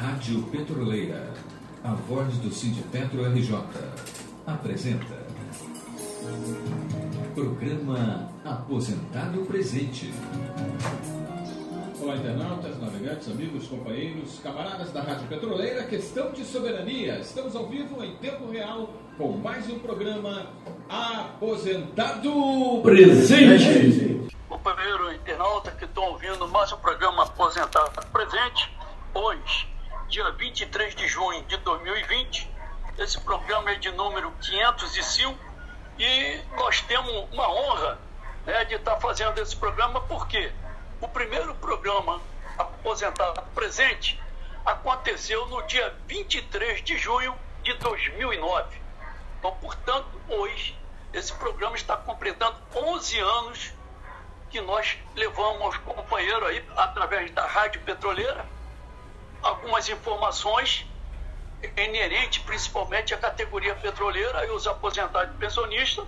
Rádio Petroleira, a voz do Cid Petro RJ, apresenta Programa Aposentado Presente. Olá, internautas, navegantes, amigos, companheiros, camaradas da Rádio Petroleira, questão de soberania. Estamos ao vivo em tempo real com mais um programa Aposentado Presente. Companheiro internauta que estão ouvindo mais um programa Aposentado Presente, hoje, dia 23 de junho de 2020. Esse programa é de número 505 e nós temos uma honra né, de estar fazendo esse programa, porque o primeiro programa Aposentado Presente aconteceu no dia 23 de junho de 2009. Então, portanto, hoje, esse programa está completando 11 anos que nós levamos aos companheiros aí, através da Rádio Petroleira, algumas informações inerentes principalmente à categoria petroleira e os aposentados pensionistas,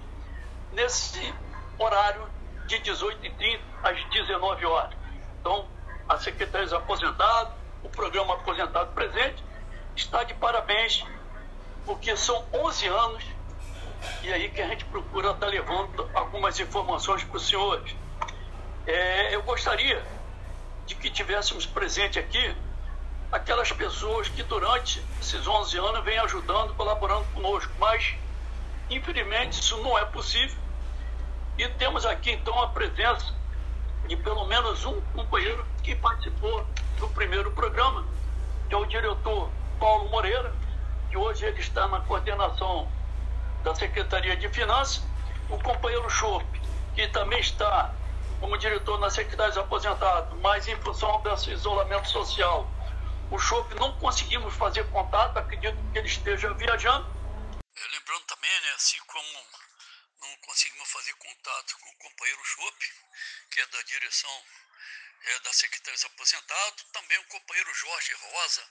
nesse horário de 18h30 às 19 horas. Então, a Secretaria dos Aposentados, o programa Aposentado Presente, está de parabéns, porque são 11 anos e aí que a gente procura estar levando algumas informações para os senhores. É, eu gostaria de que tivéssemos presente aqui aquelas pessoas que durante esses 11 anos vêm ajudando, colaborando conosco, mas infelizmente isso não é possível. E temos aqui então a presença de pelo menos um companheiro que participou do primeiro programa, que é o diretor Paulo Moreira, que hoje ele está na coordenação da Secretaria de Finanças, o companheiro Chopp, que também está como diretor na Secretaria de Aposentados, mas em função desse isolamento social, o Chopp não conseguimos fazer contato, acredito que ele esteja viajando. Lembrando também, né, assim como não conseguimos fazer contato com o companheiro Chopp, que é da direção é, da Secretaria de Aposentados, também o companheiro Jorge Rosa,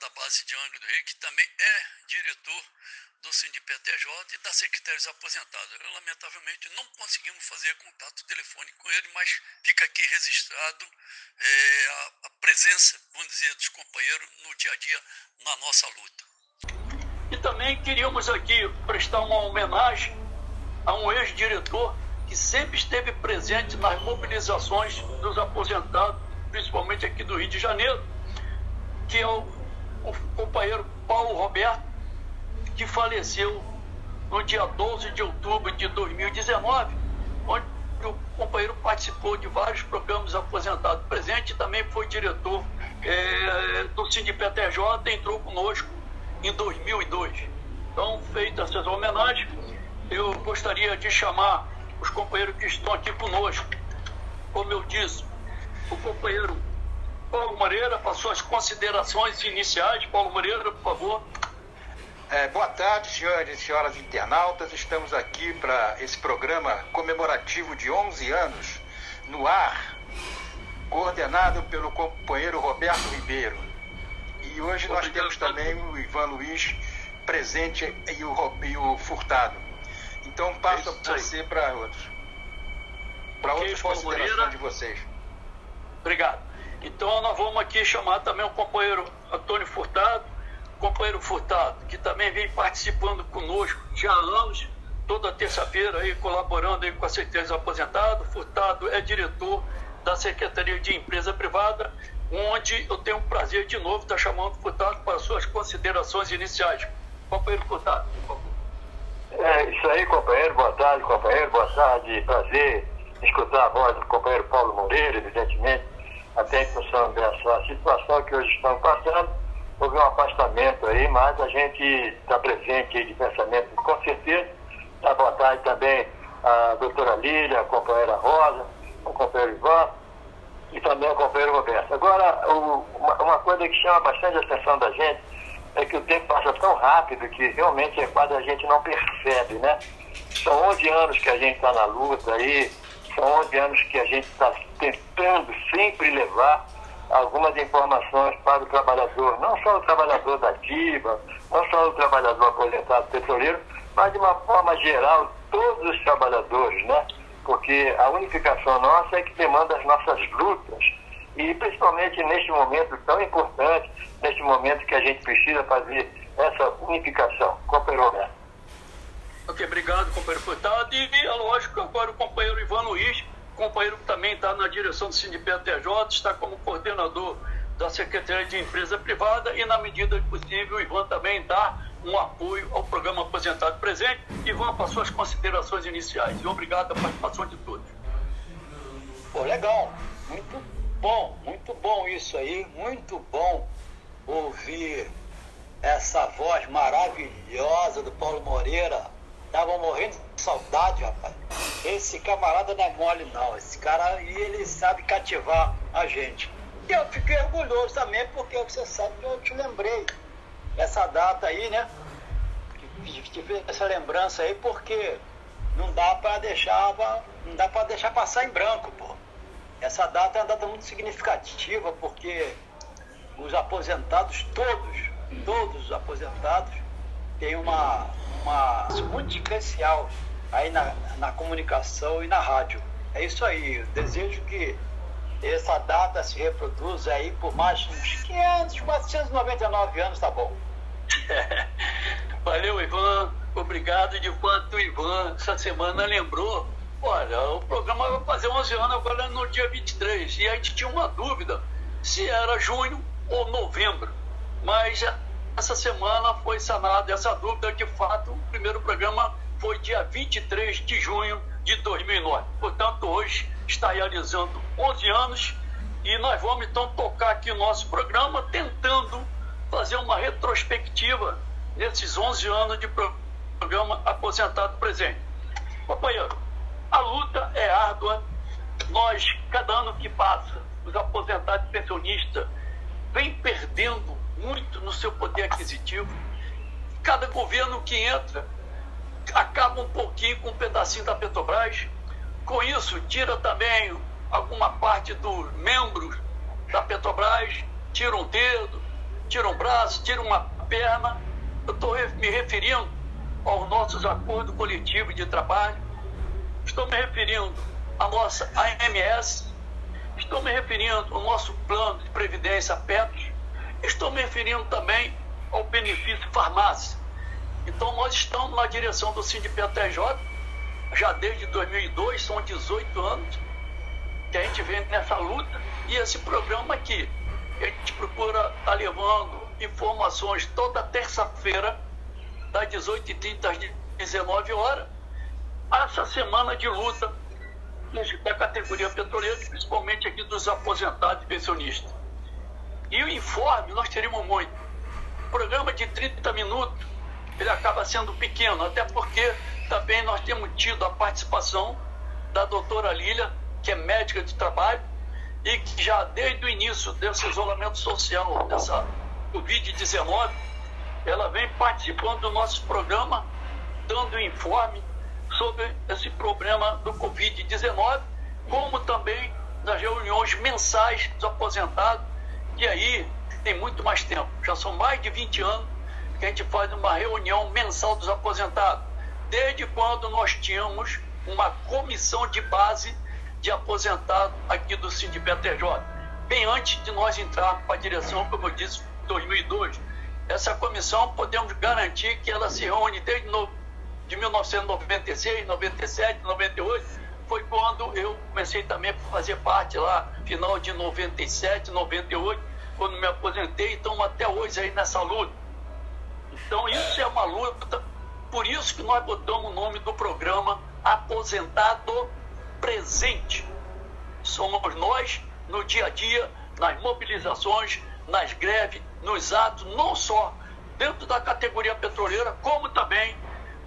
da base de Angra do Rio, que também é diretor do SINDPTJ e da Secretaria dos Aposentados. Eu, lamentavelmente, não conseguimos fazer contato telefônico com ele, mas fica aqui registrado é, a, a, presença, vamos dizer, dos companheiros no dia a dia na nossa luta. E também queríamos aqui prestar uma homenagem a um ex-diretor que sempre esteve presente nas mobilizações dos aposentados, principalmente aqui do Rio de Janeiro, que é o, o companheiro Paulo Roberto, que faleceu no dia 12 de outubro de 2019, onde o companheiro participou de vários programas aposentado presente, também foi diretor é, do SINDPTJ, entrou conosco em 2002. Então, feitas essas homenagens, eu gostaria de chamar os companheiros que estão aqui conosco. Como eu disse, o companheiro Paulo Moreira, para suas considerações iniciais. Paulo Moreira, por favor. É, boa tarde, senhores e senhoras internautas. Estamos aqui para esse programa comemorativo de 11 anos no ar, coordenado pelo companheiro Roberto Ribeiro. E hoje nós temos também o Ivan Luiz presente e o, e o Furtado. Então passo a você para outros. Para okay, outras considerações de vocês. Obrigado. Então nós vamos aqui chamar também o companheiro Antônio Furtado companheiro Furtado, que também vem participando conosco já há anos, toda terça-feira aí colaborando aí com a Secretaria Aposentado. Furtado é diretor da Secretaria de Empresa Privada, onde eu tenho o prazer de novo estar chamando o Furtado para suas considerações iniciais. Companheiro Furtado, por favor. É isso aí, companheiro. Boa tarde, companheiro. Boa tarde. Prazer escutar a voz do companheiro Paulo Moreira, evidentemente, até em função dessa situação que hoje estamos passando houve um afastamento aí, mas a gente está presente de pensamento com certeza. Tá boa tarde também a doutora Lília, a companheira Rosa, o companheiro Ivan e também o companheiro Roberto. Agora, o, uma, uma, coisa que chama bastante a atenção da gente é que o tempo passa tão rápido que realmente é quase a gente não percebe, né? São 11 anos que a gente está na luta aí, são 11 anos que a gente está tentando sempre levar algumas informações para o trabalhador, não só o trabalhador da ativa, não só o trabalhador aposentado petroleiro, mas de uma forma geral, todos os trabalhadores, né? Porque a unificação nossa é que demanda as nossas lutas E principalmente neste momento tão importante, neste momento que a gente precisa fazer essa unificação. Companheiro Roberto. Ok, obrigado, companheiro Furtado. E é lógico, agora o companheiro Ivan Luiz, companheiro que também está na direção do Sindicato TJ, está como coordenador da Secretaria de Empresa Privada e, na medida possível, o Ivan também dá um apoio ao programa Aposentado Presente. Ivan, para suas considerações iniciais. E obrigado pela participação de todos. Pô, legal. Muito bom, muito bom isso aí. Muito bom ouvir essa voz maravilhosa do Paulo Moreira Tava morrendo de saudade, rapaz. Esse camarada não é mole, não. Esse cara, e ele sabe cativar a gente. E eu fiquei orgulhoso também, porque você sabe que eu te lembrei essa data aí, né? Tive essa lembrança aí, porque não dá para deixar, não dá para deixar passar em branco, pô. Essa data é uma data muito significativa, porque os aposentados, todos, todos os aposentados, têm uma, uma muito especial aí na, na comunicação e na rádio. É isso aí. Eu desejo que essa data se reproduza aí por mais uns 500, 499 anos, tá bom. Valeu, Ivan. Obrigado. De quanto o Ivan essa semana lembrou. Olha, o programa vai fazer 11 anos agora no dia 23. E a gente tinha uma dúvida se era junho ou novembro. Mas essa semana foi sanada essa dúvida, de fato, o primeiro programa foi dia 23 de junho de 2009. Portanto, hoje está realizando 11 anos e nós vamos então tocar aqui o nosso programa tentando fazer uma retrospectiva nesses 11 anos de programa Aposentado Presente. Companheiro, a luta é árdua. Nós, cada ano que passa, os aposentados pensionistas vêm perdendo muito no seu poder aquisitivo. Cada governo que entra acaba um pouquinho com um pedacinho da Petrobras. Com isso, tira também alguma parte dos membros da Petrobras, tira um dedo, tira um braço, tira uma perna. Eu estou me referindo aos nossos acordos coletivos de trabalho, estou me referindo à nossa AMS, estou me referindo ao nosso plano de previdência PETROS, Estou me referindo também ao benefício farmácia. Então, nós estamos na direção do Sindicato TJ, já desde 2002, são 18 anos que a gente vem nessa luta. E esse programa aqui, a gente procura estar tá levando informações toda terça-feira, das 18h30 às 19 horas, essa semana de luta da categoria petroleira, principalmente aqui dos aposentados e pensionistas. E o informe nós teríamos muito. Programa de 30 minutos, ele acaba sendo pequeno, até porque também nós temos tido a participação da doutora Lília, que é médica de trabalho, e que já desde o início desse isolamento social, dessa Covid-19, ela vem participando do nosso programa, dando informe sobre esse problema do Covid-19, como também nas reuniões mensais dos aposentados e aí tem muito mais tempo. Já são mais de 20 anos que a gente faz uma reunião mensal dos aposentados. Desde quando nós tínhamos uma comissão de base de aposentado aqui do Sindicato TJ. Bem antes de nós entrar para a direção, como eu disse, 2002. Essa comissão, podemos garantir que ela se reúne desde no, de 1996, 97, 98, foi quando eu comecei também a fazer parte lá, final de 97, 98, quando me aposentei, então até hoje aí nessa luta. Então isso é uma luta, por isso que nós botamos o nome do programa Aposentado Presente. Somos nós no dia a dia, nas mobilizações, nas greves, nos atos, não só dentro da categoria petroleira, como também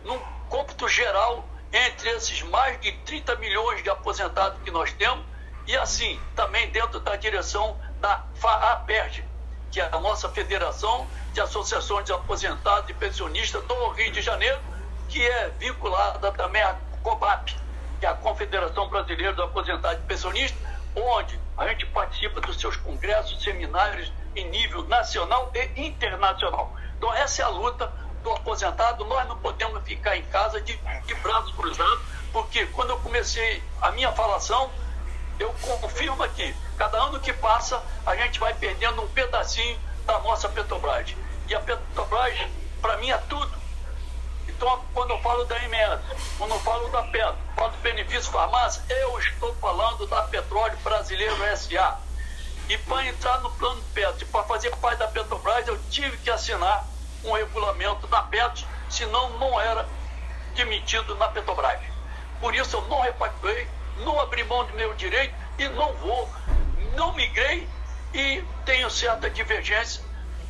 no cômputo geral entre esses mais de 30 milhões de aposentados que nós temos, e assim também dentro da direção da FAAPERG, que é a nossa Federação de Associações de Aposentados e Pensionistas do Rio de Janeiro, que é vinculada também à COBAP, que é a Confederação Brasileira dos Aposentados e Pensionistas, onde a gente participa dos seus congressos, seminários em nível nacional e internacional. Então essa é a luta do aposentado, nós não podemos ficar em casa de, de braços cruzados, porque quando eu comecei a minha falação, eu confirmo aqui, Cada ano que passa, a gente vai perdendo um pedacinho da nossa Petrobras. E a Petrobras, para mim, é tudo. Então, quando eu falo da MS, quando eu falo da Petro, falo do benefício farmácia, eu estou falando da Petróleo Brasileiro SA. E para entrar no plano Petro, para fazer parte da Petrobras, eu tive que assinar um regulamento da Petro, senão não era demitido na Petrobras. Por isso eu não repactuei, não abri mão do meu direito e não vou, não migrei e tenho certa divergência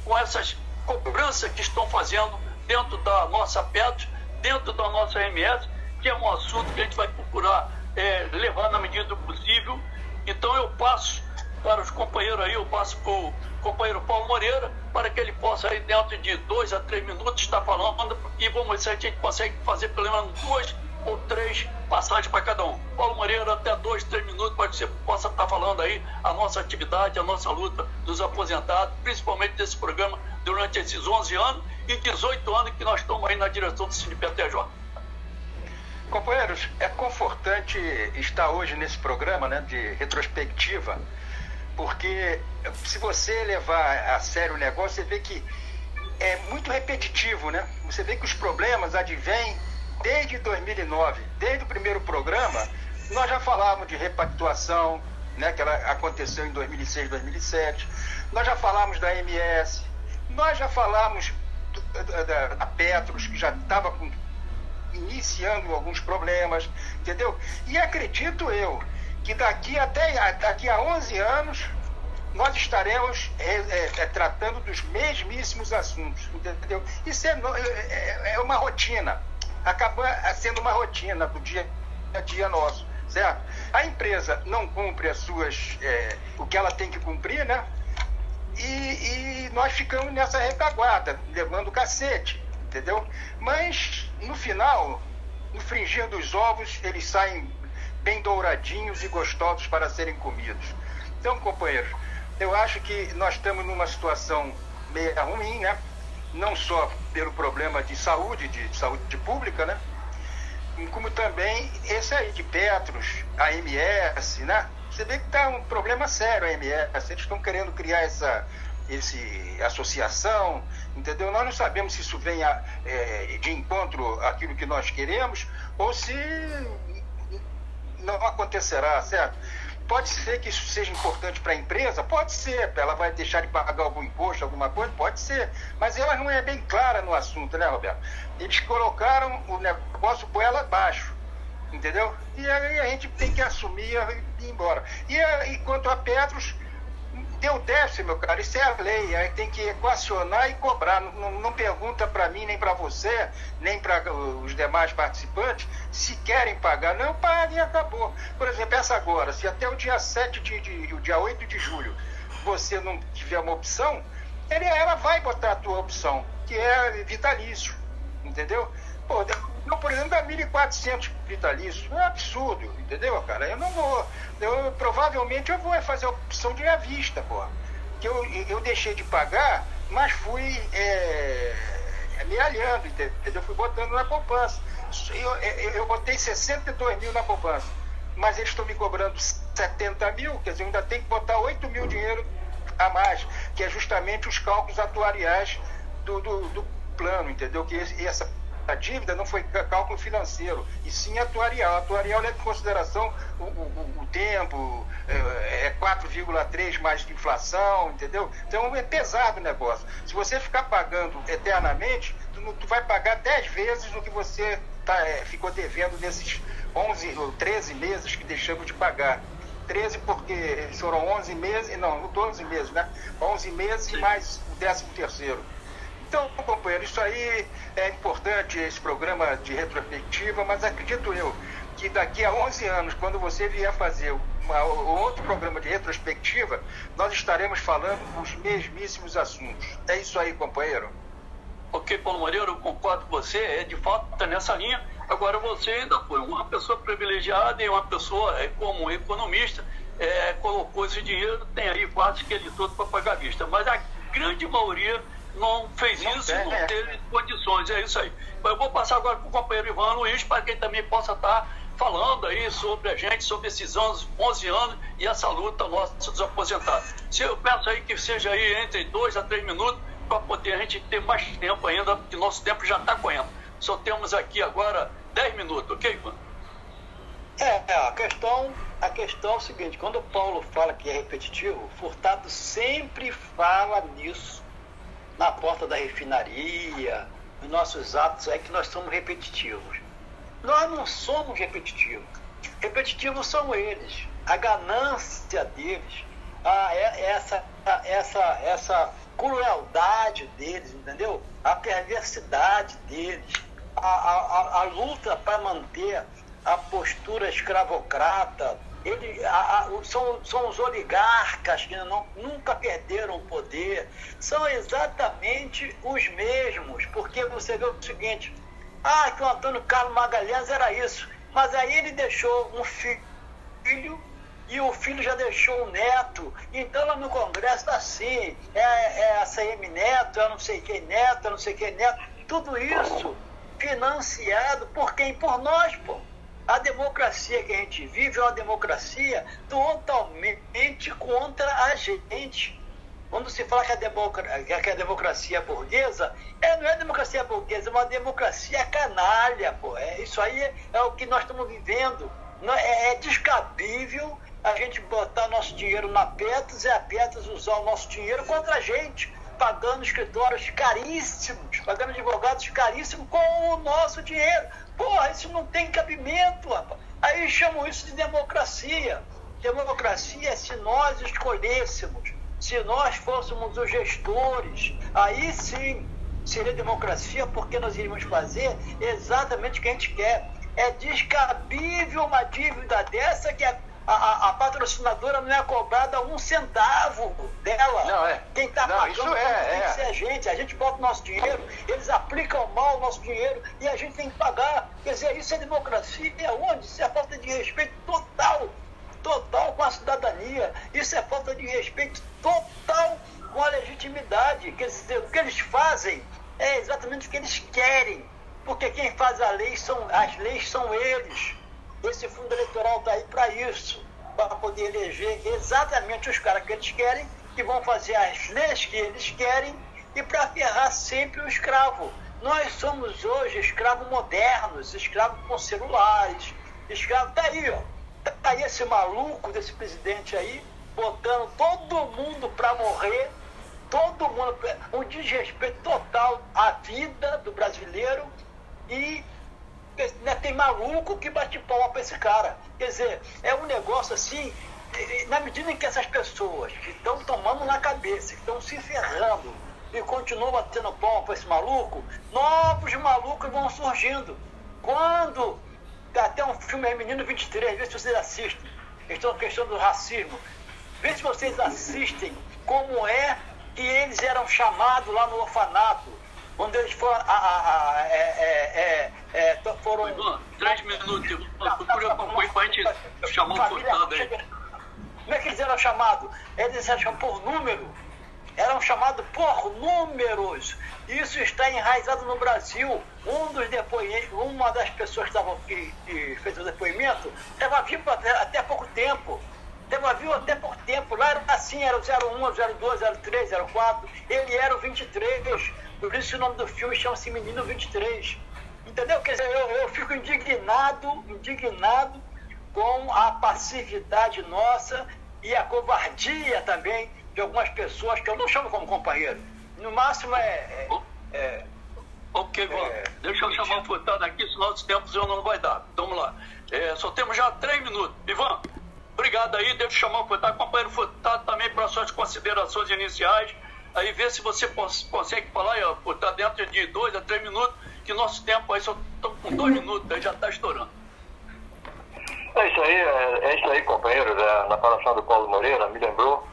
com essas cobranças que estão fazendo dentro da nossa Petro, dentro da nossa MS, que é um assunto que a gente vai procurar é, levar na medida do possível. Então eu passo para os companheiros aí, eu passo para o companheiro Paulo Moreira, para que ele possa aí dentro de dois a três minutos estar falando e vamos ver se a gente consegue fazer pelo menos duas ou três passagens para cada um. Paulo Moreira, até dois, três minutos, para que você possa estar falando aí a nossa atividade, a nossa luta dos aposentados, principalmente desse programa durante esses 11 anos e 18 anos que nós estamos aí na direção do CNPTJ. Companheiros, é confortante estar hoje nesse programa né, de retrospectiva, porque se você levar a sério o negócio, você vê que é muito repetitivo, né? Você vê que os problemas advêm desde 2009, desde o primeiro programa, nós já falávamos de repactuação, né, que ela aconteceu em 2006, 2007. Nós já falávamos da MS, nós já falávamos da, da Petros, que já estava iniciando alguns problemas, entendeu? E acredito eu que daqui até daqui a 11 anos nós estaremos é, é, é, tratando dos mesmíssimos assuntos, entendeu? Isso é, é, é uma rotina acaba sendo uma rotina do dia a dia nosso, certo? A empresa não cumpre as suas, é, o que ela tem que cumprir, né? E, e nós ficamos nessa retaguarda, levando o cacete, entendeu? Mas no final, no fringir dos ovos, eles saem bem douradinhos e gostosos para serem comidos. Então, companheiros, eu acho que nós estamos numa situação meio ruim, né? Não só pelo problema de saúde, de saúde pública, né? Como também esse aí de Petros, a MS, né? Você vê que está um problema sério a MS. Eles estão querendo criar essa esse associação, entendeu? Nós não sabemos se isso vem a, é, de encontro àquilo que nós queremos ou se não acontecerá, certo? Pode ser que isso seja importante para a empresa? Pode ser. Ela vai deixar de pagar algum imposto, alguma coisa? Pode ser. Mas ela não é bem clara no assunto, né, Roberto? Eles colocaram o negócio por ela abaixo. Entendeu? E aí a gente tem que assumir e ir embora. E, e quanto a Petros, deu déficit, meu cara, isso é a lei, aí tem que equacionar e cobrar. Não, não pergunta para mim, nem para você, nem para os demais participantes se querem pagar. Não, paguem e acabou. Por exemplo, essa agora, se até o dia 7 de, de o dia 8 de julho você não tiver uma opção, ele, ela vai botar a tua opção, que é vitalício, entendeu? Pô, eu, por exemplo, dá 1.400 vitalício. É absurdo, entendeu, cara? Eu não vou. Eu, provavelmente eu vou fazer a opção de à vista, pô. Que eu, eu deixei de pagar, mas fui é, amealhando, entendeu? Fui botando na poupança. Eu, eu, eu botei 62 mil na poupança, mas eles estão me cobrando 70 mil, quer dizer, eu ainda tenho que botar 8 mil dinheiro a mais, que é justamente os cálculos atuariais do, do, do plano, entendeu? Que essa a dívida não foi cálculo financeiro, e sim atuarial. Atuarial leva em consideração o, o, o tempo, é, é 4,3 mais de inflação, entendeu? Então é pesado o negócio. Se você ficar pagando eternamente, tu, tu vai pagar 10 vezes do que você tá, é, ficou devendo nesses 11 ou 13 meses que deixamos de pagar. 13 porque foram 11 meses, não, 12 meses, né? 11 meses e mais o 13 terceiro. Então, companheiro, isso aí é importante, esse programa de retrospectiva, mas acredito eu que daqui a 11 anos, quando você vier fazer uma, outro programa de retrospectiva, nós estaremos falando os mesmíssimos assuntos. É isso aí, companheiro. Ok, Paulo Moreira, eu concordo com você, é de fato está nessa linha. Agora, você ainda foi uma pessoa privilegiada e uma pessoa, é, como economista, é, colocou esse dinheiro, tem aí quase que ele todo para pagar a vista. Mas a grande maioria não fez não isso tem, e não é. teve condições. É isso aí. Eu vou passar agora para o companheiro Ivan Luiz para que ele também possa estar falando aí sobre a gente, sobre esses anos, 11 anos e essa luta nossa dos aposentados. Se eu peço aí que seja aí entre dois a três minutos para poder a gente ter mais tempo ainda, porque nosso tempo já está correndo. Só temos aqui agora 10 minutos, ok, Ivan? É, é, a questão, a questão é o seguinte, quando o Paulo fala que é repetitivo, Furtado sempre fala nisso na porta da refinaria, nos nossos atos é que nós somos repetitivos. Nós não somos repetitivos. Repetitivos são eles. A ganância deles, a, essa, a, essa, essa crueldade deles, entendeu? A perversidade deles, a, a, a luta para manter a postura escravocrata. Ele, a, a, são, são os oligarcas que não, nunca perderam o poder. São exatamente os mesmos, porque você vê o seguinte: ah, que o Antônio Carlos Magalhães era isso, mas aí ele deixou um filho e o filho já deixou um neto. Então lá no Congresso está assim: é, é a CM Neto, é não sei quem neto, é não sei quem neto. Tudo isso financiado por quem? Por nós, pô. A democracia que a gente vive é uma democracia totalmente contra a gente. Quando se fala que a, democracia, que a democracia é burguesa, é, não é democracia burguesa, é uma democracia canalha, pô. É, isso aí é, é o que nós estamos vivendo. Não, é, é descabível a gente botar nosso dinheiro na Petros e a Petros usar o nosso dinheiro contra a gente, pagando escritórios caríssimos, pagando advogados caríssimos com o nosso dinheiro. Porra, isso não tem cabimento, rapaz. Aí chamam isso de democracia. Democracia é se nós escolhêssemos, se nós fôssemos os gestores, aí sim seria democracia, porque nós iríamos fazer exatamente o que a gente quer. É descabível uma dívida dessa que a, a, a patrocinadora não é cobrada um centavo dela. Não, é. Quem está pagando é, tem é. que ser a gente. A gente bota o nosso dinheiro, eles aplicam mal o nosso dinheiro e a gente tem que pagar. Quer dizer, isso é democracia. É onde? Isso é falta de respeito total. Total com a cidadania. Isso é falta de respeito total com a legitimidade. Quer dizer, o que eles fazem é exatamente o que eles querem. Porque quem faz a lei são, as leis são eles. Esse fundo eleitoral está aí para isso, para poder eleger exatamente os caras que eles querem, que vão fazer as leis que eles querem e para ferrar sempre o escravo. Nós somos hoje escravos modernos, escravos com celulares, escravo. Está aí, ó. Está aí esse maluco desse presidente aí, botando todo mundo para morrer, todo mundo, um desrespeito total à vida do brasileiro e né, tem maluco que bate palma para esse cara. Quer dizer, é um negócio assim, na medida em que essas pessoas que estão tomando na cabeça, que estão se ferrando e continuam batendo palma para esse maluco, novos malucos vão surgindo. Quando até um filme é Menino 23, vê se vocês assistem, questão, questão do racismo, vê se vocês assistem como é que eles eram chamados lá no orfanato quando eles foram. A, a, a, é, é, é, é foram. Ivan, três minutos. Procura acompanhar para a gente chamar um furtado aí. Como é que eles eram chamados? Eles eram chamados por número. Eram chamados por números. Isso está enraizado no Brasil. Um dos depoimentos, uma das pessoas que, tava, que, que fez o depoimento estava vivo até, até pouco tempo. Estava vivo até pouco tempo. Lá era assim, era o 01, 02, 03, 04. Ele era o 23. Por isso o nome do filme chama-se Menino 23. Entendeu? Quer dizer, eu, eu fico indignado, indignado com a passividade nossa e a covardia também de algumas pessoas que eu não chamo como companheiro. No máximo é. é, é ok, é, deixa eu chamar o Furtado aqui, senão os tempos eu não vai dar. Vamos lá. É, só temos já três minutos. Ivan, obrigado aí, deixa eu chamar o Furtado, companheiro Furtado também para suas considerações iniciais aí vê se você consegue falar, ó, tá dentro de dois a três minutos, que nosso tempo aí só estamos com dois minutos, aí já está estourando. É isso aí, é, é isso aí, companheiros. É, na falação do Paulo Moreira, me lembrou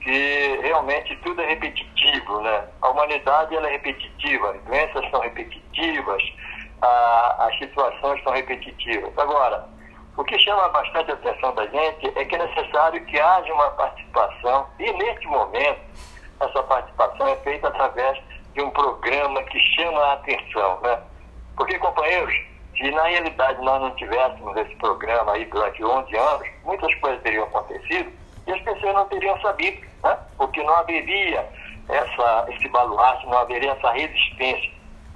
que realmente tudo é repetitivo, né? A humanidade ela é repetitiva, as doenças são repetitivas, a, as situações são repetitivas. Agora, o que chama bastante a atenção da gente é que é necessário que haja uma participação, e neste momento, essa participação é feita através de um programa que chama a atenção, né? Porque, companheiros, Se na realidade nós não tivéssemos esse programa aí durante 11 anos, muitas coisas teriam acontecido e as pessoas não teriam sabido, né? porque não haveria essa, esse baluarte, não haveria essa resistência.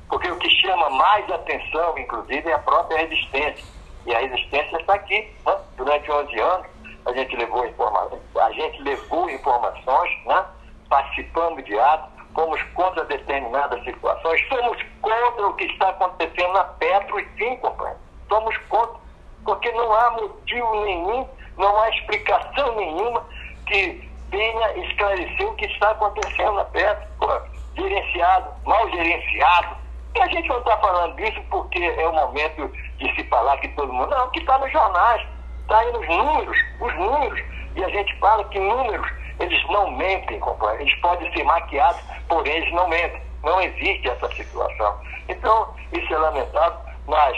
Porque o que chama mais atenção, inclusive, é a própria resistência. E a resistência está aqui. Né? Durante 11 anos, a gente levou, informa a gente levou informações, né? Participando de atos, fomos contra determinadas situações, somos contra o que está acontecendo na Petro e sim, companheiro. Somos contra, porque não há motivo nenhum, não há explicação nenhuma que venha esclarecer o que está acontecendo na Petro, gerenciado, mal gerenciado. E a gente não está falando disso porque é o momento de se falar que todo mundo. Não, que está nos jornais, está aí nos números, os números. E a gente fala que números, eles não mentem, companheiro. Eles podem ser maquiados, porém eles não mentem. Não existe essa situação. Então, isso é lamentável, mas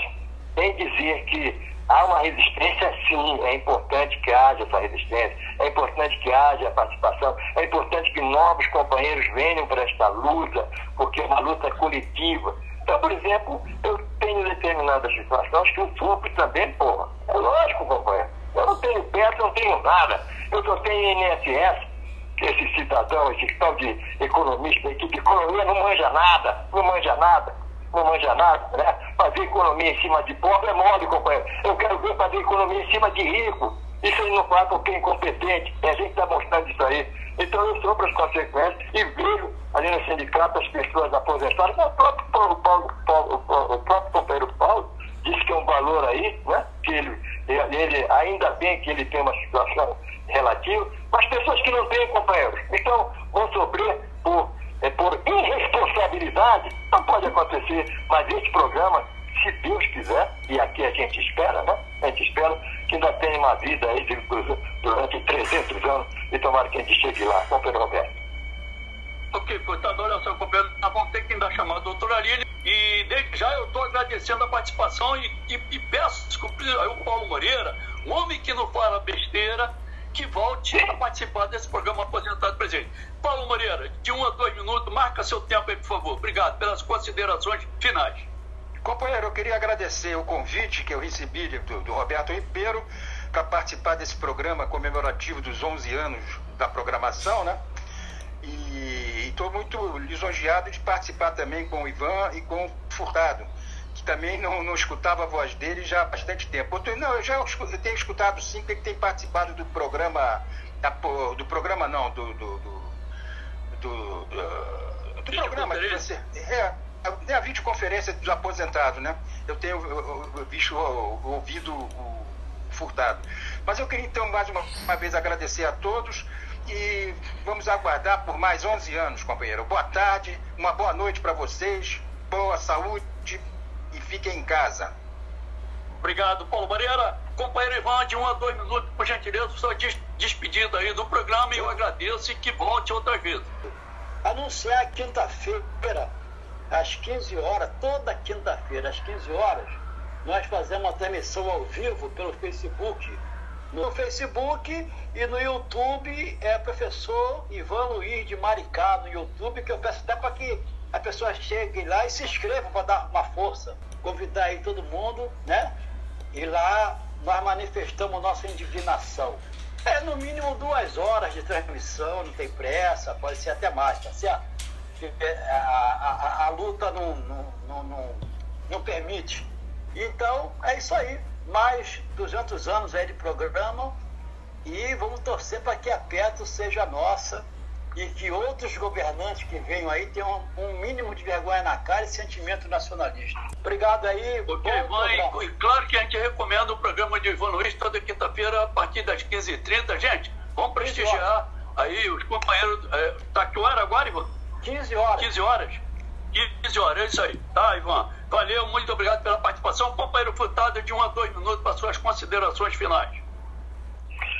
em dizer que há uma resistência, sim, é importante que haja essa resistência, é importante que haja a participação, é importante que novos companheiros venham para esta luta, porque é uma luta coletiva. Então, por exemplo, eu tenho determinadas situações que eu sofro também, porra. É lógico, companheiro. Eu não tenho perto, não tenho nada. Eu só tenho INSS, esse cidadão, esse tal de economista aqui, de economia não manja nada, não manja nada, não manja nada, né? Fazer economia em cima de pobre é mole, companheiro. Eu quero ver fazer economia em cima de rico. Isso aí não faz porque é incompetente. E a gente está mostrando isso aí. Então eu sofro as consequências e vejo ali no sindicato as pessoas aposentadas. O próprio Paulo, Paulo, Paulo, Paulo, o próprio companheiro Paulo disse que é um valor aí, né? Que ele, ele, ainda bem que ele tem uma situação relativa, mas pessoas que não têm, companheiros, então vão sofrer por, é, por irresponsabilidade, não pode acontecer, mas esse programa, se Deus quiser, e aqui a gente espera, né? A gente espera que ainda tenha uma vida aí de, durante 300 anos e tomara que a gente chegue lá, companheiro Roberto. Ok, portanto, olha só, companheiro, nós vamos ter que ainda chamar a doutora Aline e desde já eu estou agradecendo a participação e, e, e peço desculpas ao Paulo Moreira, um homem que não fala besteira, que volte a participar desse programa Aposentado Presente. Paulo Moreira, de um a dois minutos, marca seu tempo aí, por favor. Obrigado pelas considerações finais. Companheiro, eu queria agradecer o convite que eu recebi do, do Roberto Ribeiro para participar desse programa comemorativo dos 11 anos da programação, né? E estou muito lisonjeado de participar também com o Ivan e com o Furtado, também não, não escutava a voz dele já há bastante tempo. Eu não, eu já eu tenho escutado sim, que ele tem participado do programa, do programa não, do, do, do, do, do, do programa que você... É, é a videoconferência dos aposentados, né? Eu tenho visto, ouvido o Furtado. Mas eu queria então mais uma, uma vez agradecer a todos e vamos aguardar por mais 11 anos, companheiro. Boa tarde, uma boa noite para vocês, boa saúde e fiquem em casa. Obrigado, Paulo Moreira. Companheiro Ivan, de um a dois minutos, por gentileza, sua despedida aí do programa e eu agradeço e que volte outras vezes. Anunciar quinta-feira, às 15 horas, toda quinta-feira, às 15 horas, nós fazemos uma transmissão ao vivo pelo Facebook no Facebook e no YouTube é professor Ivan Luiz de Maricá no YouTube, que eu peço até para que a pessoa chegue lá e se inscreva para dar uma força. Convidar aí todo mundo, né? E lá nós manifestamos nossa indignação. É no mínimo duas horas de transmissão, não tem pressa, pode ser até mais, tá certo? A, a, a, a luta não, não, não, não, não permite. Então, é isso aí mais 200 anos aí de programa e vamos torcer para que a Petro seja nossa e que outros governantes que venham aí tenham um mínimo de vergonha na cara e sentimento nacionalista. Obrigado aí. Ok, Ivan, e, claro que a gente recomenda o programa de Ivan Luiz toda quinta-feira a partir das 15h30. Gente, vamos prestigiar aí os companheiros. É, tá que hora agora, Ivan? 15 horas. 15 horas. 15 horas, é isso aí. Tá, Ivan? Valeu, muito obrigado pela participação. Companheiro Furtado, de um a dois minutos para suas considerações finais.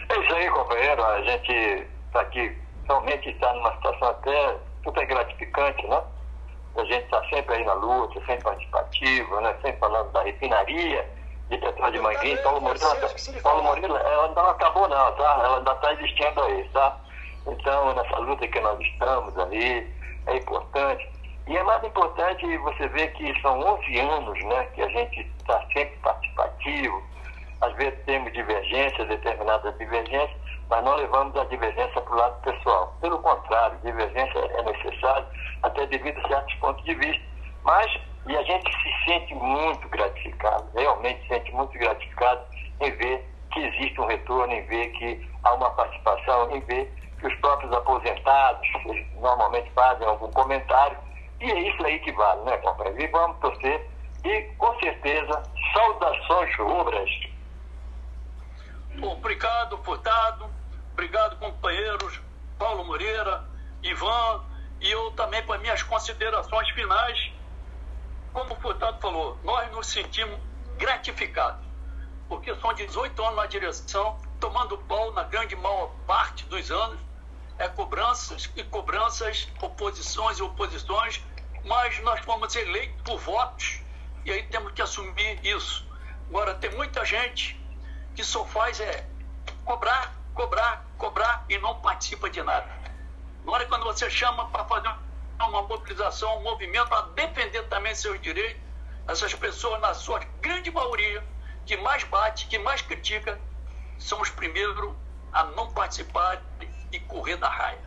É isso aí, companheiro. A gente está aqui, realmente está numa situação até super gratificante, né? A gente está sempre aí na luta, sempre participativo, né? Sempre falando da refinaria de petróleo de Manguinhos. Paulo Moreira, Paulo Moreira, ela não acabou não, tá? Ela ainda está existindo aí, tá? Então, nessa luta que nós estamos aí, é importante E é mais importante você ver que são 11 anos né, que a gente está sempre participativo, às vezes temos divergências, determinadas divergências, mas não levamos a divergência para o lado pessoal. Pelo contrário, divergência é necessária, até devido a certos pontos de vista. Mas, e a gente se sente muito gratificado, realmente se sente muito gratificado em ver que existe um retorno, em ver que há uma participação, em ver que os próprios aposentados normalmente fazem algum comentário. E é isso aí que vale, né, companheiro? E vamos torcer. E, com certeza, saudações rubras. Obrigado, Furtado. Obrigado, companheiros. Paulo Moreira, Ivan. E eu também, para minhas considerações finais, como o Furtado falou, nós nos sentimos gratificados porque são 18 anos na direção, tomando pau na grande maior parte dos anos, é cobranças e cobranças, oposições e oposições, mas nós fomos eleitos por votos e aí temos que assumir isso. Agora, tem muita gente que só faz é cobrar, cobrar, cobrar e não participa de nada. Na hora quando você chama para fazer uma mobilização, um movimento, para defender também seus direitos, essas pessoas, na sua grande maioria, que mais bate, que mais critica, são os primeiros a não participar e correr da raia.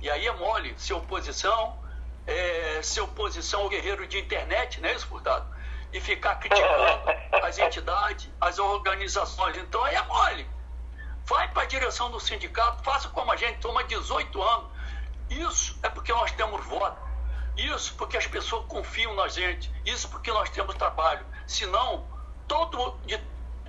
E aí é mole ser oposição, é, ser oposição ao guerreiro de internet, né, isso, Furtado? E ficar criticando as entidades, as organizações. Então aí é mole. Vai para a direção do sindicato, faça como a gente, toma 18 anos. Isso é porque nós temos voto. Isso porque as pessoas confiam na gente. Isso porque nós temos trabalho. Senão, todo de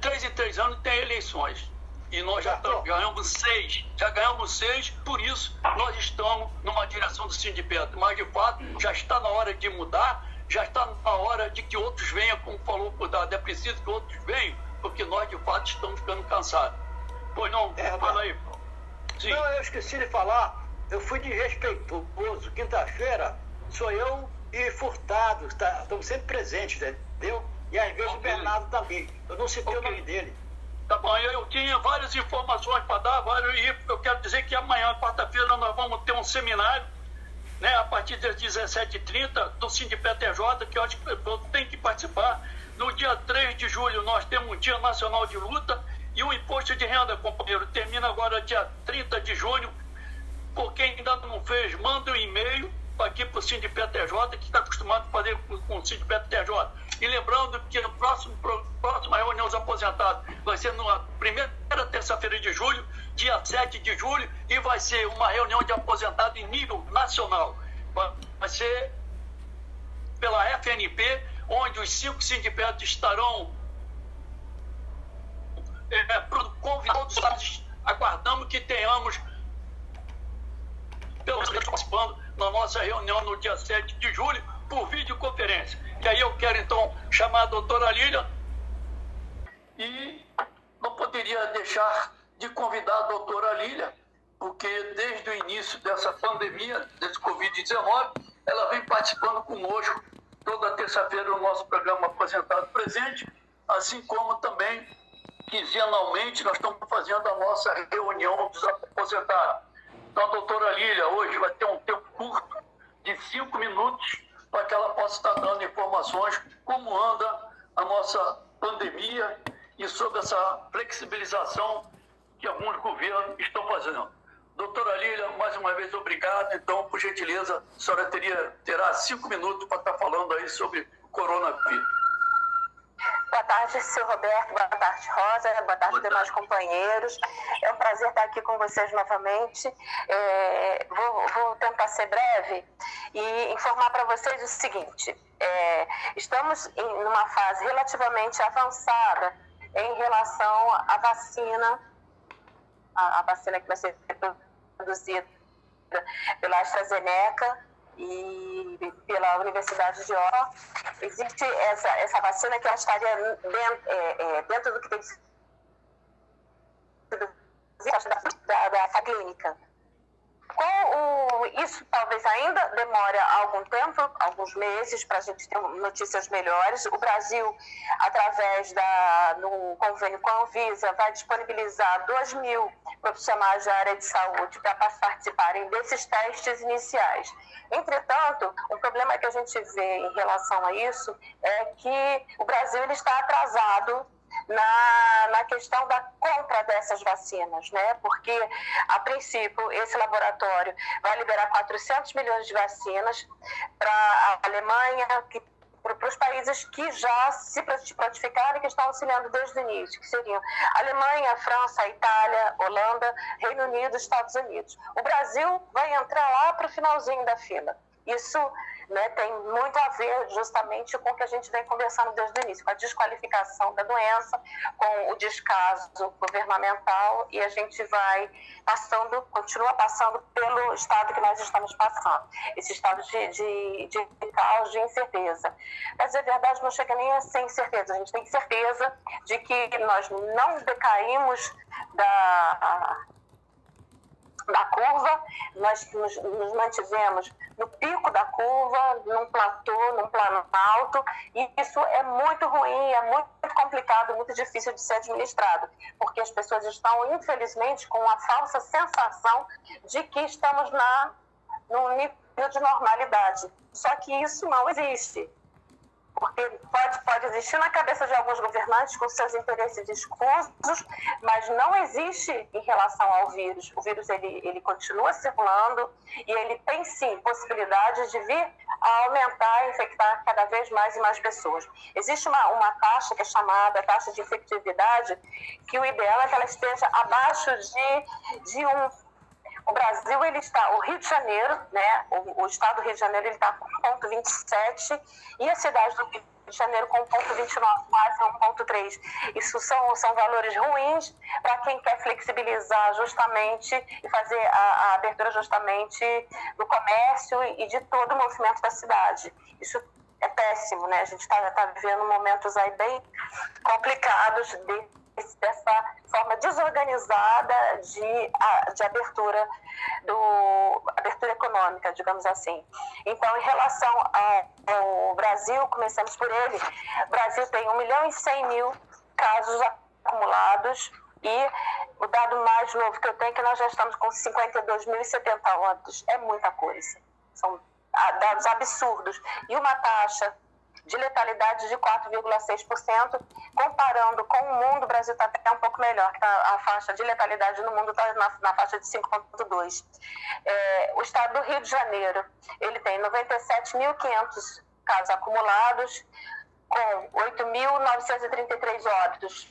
três em três anos tem eleições. E nós já ganhamos seis, já ganhamos seis, por isso nós estamos numa direção do sindicato. Mas de fato já está na hora de mudar, já está na hora de que outros venham, como falou o cuidado, é preciso que outros venham, porque nós de fato estamos ficando cansados. Pois não, é, fala aí. Sim. Não, eu esqueci de falar, eu fui desrespeitoso. Quinta-feira sou eu e Furtado, tá, estamos sempre presentes, entendeu? E às vezes okay. o Bernardo também. Eu não citei okay. o nome dele. Tá bom, eu tinha várias informações para dar, vários, e eu quero dizer que amanhã, quarta-feira, nós vamos ter um seminário, né, a partir das 17h30, do SINDPTJ, que eu acho que eu tenho que participar. No dia 3 de julho, nós temos um Dia Nacional de Luta e o imposto de renda, companheiro, termina agora dia 30 de junho. Por quem ainda não fez, manda um e-mail aqui para o SINDPTJ, que está acostumado a fazer com o SINDPTJ e lembrando que a próxima, próxima reunião dos aposentados vai ser na primeira terça-feira de julho, dia 7 de julho, e vai ser uma reunião de aposentados em nível nacional. Vai ser pela FNP, onde os cinco sindicatos estarão é, convidados. Aguardamos que tenhamos participando na nossa reunião no dia 7 de julho por videoconferência. E aí eu quero então chamar a doutora Lília e não poderia deixar de convidar a doutora Lília, porque desde o início dessa pandemia, desse Covid-19, ela vem participando conosco toda terça-feira no nosso programa Aposentado Presente, assim como também quinzenalmente nós estamos fazendo a nossa reunião dos aposentados. Então, a doutora Lília hoje vai ter um tempo curto de cinco minutos para que ela possa estar dando informações como anda a nossa pandemia e sobre essa flexibilização que alguns governos estão fazendo. Doutora Lília, mais uma vez obrigado. Então, por gentileza, a senhora teria, terá cinco minutos para estar falando aí sobre coronavírus. Boa tarde, senhor Roberto. Boa tarde, Rosa. Boa tarde, Boa demais tarde. companheiros. É um prazer estar aqui com vocês novamente. É, vou, vou, tentar ser breve e informar para vocês o seguinte: é, estamos em uma fase relativamente avançada em relação à vacina, a, a vacina que vai ser produzida pela AstraZeneca e pela Universidade de Oxford, existe essa, essa vacina que ela estaria dentro, é, é, dentro do que tem sido da, da, da clínica. o, isso talvez ainda demore algum tempo, alguns meses, para a gente ter notícias melhores. O Brasil, através da no convênio com a Anvisa, vai disponibilizar 2 mil profissionais da área de saúde para participarem desses testes iniciais. Entretanto, o problema que a gente vê em relação a isso é que o Brasil ele está atrasado na, na questão da compra dessas vacinas, né? Porque, a princípio, esse laboratório vai liberar 400 milhões de vacinas para a Alemanha, que para os países que já se prontificaram e que estão auxiliando desde o início, que seriam Alemanha, França, Itália, Holanda, Reino Unido, Estados Unidos. O Brasil vai entrar lá para o finalzinho da fila. Isso né, tem muito a ver justamente com o que a gente vem conversando desde o início, com a desqualificação da doença, com o descaso governamental e a gente vai passando, continua passando pelo estado que nós estamos passando, esse estado de, de, de caos, de incerteza. Mas é verdade, não chega nem a ser incerteza, a gente tem certeza de que nós não decaímos da da curva, nós nos, nos, mantivemos no pico da curva, num platô, num plano alto, e isso é muito ruim, é muito complicado, muito difícil de ser administrado, porque as pessoas estão, infelizmente, com a falsa sensação de que estamos na, no nível de normalidade. Só que isso não existe porque pode, pode existir na cabeça de alguns governantes com seus interesses escusos, mas não existe em relação ao vírus. O vírus ele, ele continua circulando e ele tem sim possibilidade de vir a aumentar e infectar cada vez mais e mais pessoas. Existe uma, uma taxa que é chamada taxa de efetividade, que o ideal é que ela esteja abaixo de, de um o Brasil ele está, o Rio de Janeiro, né, o, o estado do Rio de Janeiro ele está com 1,27 e a cidade do Rio de Janeiro com 1,29, quase 1,3. Isso são, são valores ruins para quem quer flexibilizar justamente e fazer a, a, abertura justamente do comércio e de todo o movimento da cidade. Isso é péssimo, né? A gente está tá vivendo momentos aí bem complicados de dessa forma desorganizada de, de abertura do abertura econômica, digamos assim. Então, em relação ao Brasil, começamos por ele. O Brasil tem 1 milhão e 100 mil casos acumulados e o dado mais novo que eu tenho é que nós já estamos com 52.070 óbitos. É muita coisa. São dados absurdos. E uma taxa de letalidade de 4,6%, comparando com o mundo, o Brasil está até um pouco melhor, que tá, a faixa de letalidade no mundo está na, na, faixa de 5,2%. É, o estado do Rio de Janeiro, ele tem 97.500 casos acumulados, com 8.933 óbitos.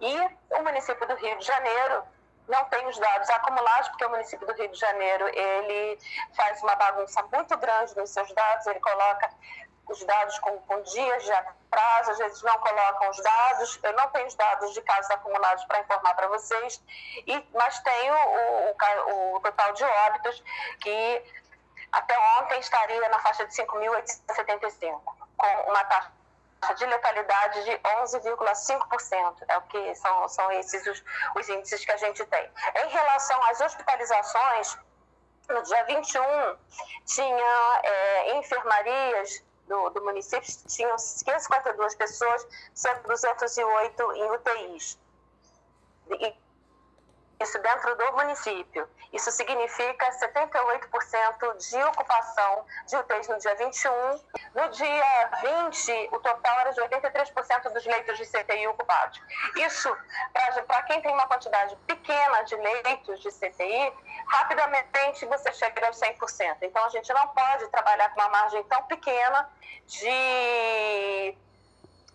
E o município do Rio de Janeiro não tem os dados acumulados, porque o município do Rio de Janeiro ele faz uma bagunça muito grande nos seus dados, ele coloca os dados com, dias de atraso, às vezes não colocam os dados. Eu não tenho os dados de casos acumulados para informar para vocês, e, mas tenho o, o, o total de óbitos, que até ontem estaria na faixa de 5.875, com uma taxa de letalidade de 11,5%. É o que são, são esses os, os índices que a gente tem. Em relação às hospitalizações, no dia 21, tinha é, enfermarias do, do município tinham 552 pessoas, sendo 208 em UTIs. E isso dentro do município. Isso significa 78% de ocupação de UTIs no dia 21. No dia 20, o total era de 83% dos leitos de CTI ocupados. Isso, para quem tem uma quantidade pequena de leitos de CTI, rapidamente você chega aos 100%. Então, a gente não pode trabalhar com uma margem tão pequena de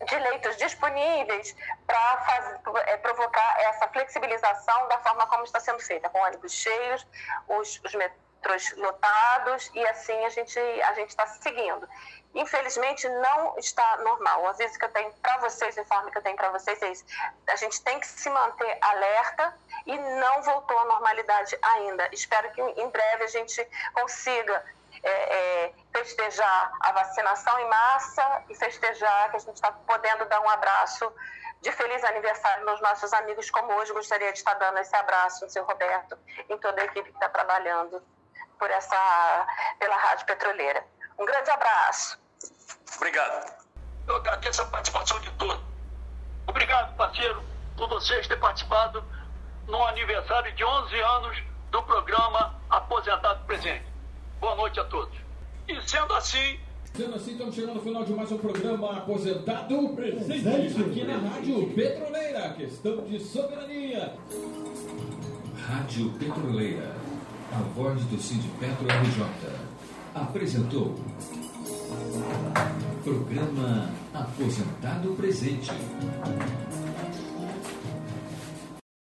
de leitos disponíveis para é, provocar essa flexibilização da forma como está sendo feita, com ônibus cheios, os, os metrôs lotados e assim a gente a gente está seguindo. Infelizmente não está normal. O aviso que eu tenho para vocês, o informe que eu tenho para vocês é isso. A gente tem que se manter alerta e não voltou à normalidade ainda. Espero que em breve a gente consiga é, é, festejar a vacinação em massa e festejar que a gente está podendo dar um abraço de feliz aniversário nos nossos amigos, como hoje gostaria de estar dando esse abraço no seu Roberto, em toda a equipe que está trabalhando por essa, pela Rádio Petroleira. Um grande abraço. Obrigado. Eu agradeço a participação de todos. Obrigado, parceiro, por vocês terem participado no aniversário de 11 anos do programa Aposentado Presente. Boa noite a todos. E sendo assim, Sendo assim, estamos chegando ao final de mais um programa Aposentado Presente, aqui na Rádio Petroleira. Questão de soberania. Rádio Petroleira. A voz do Cid Petro RJ. Apresentou. Programa Aposentado Presente.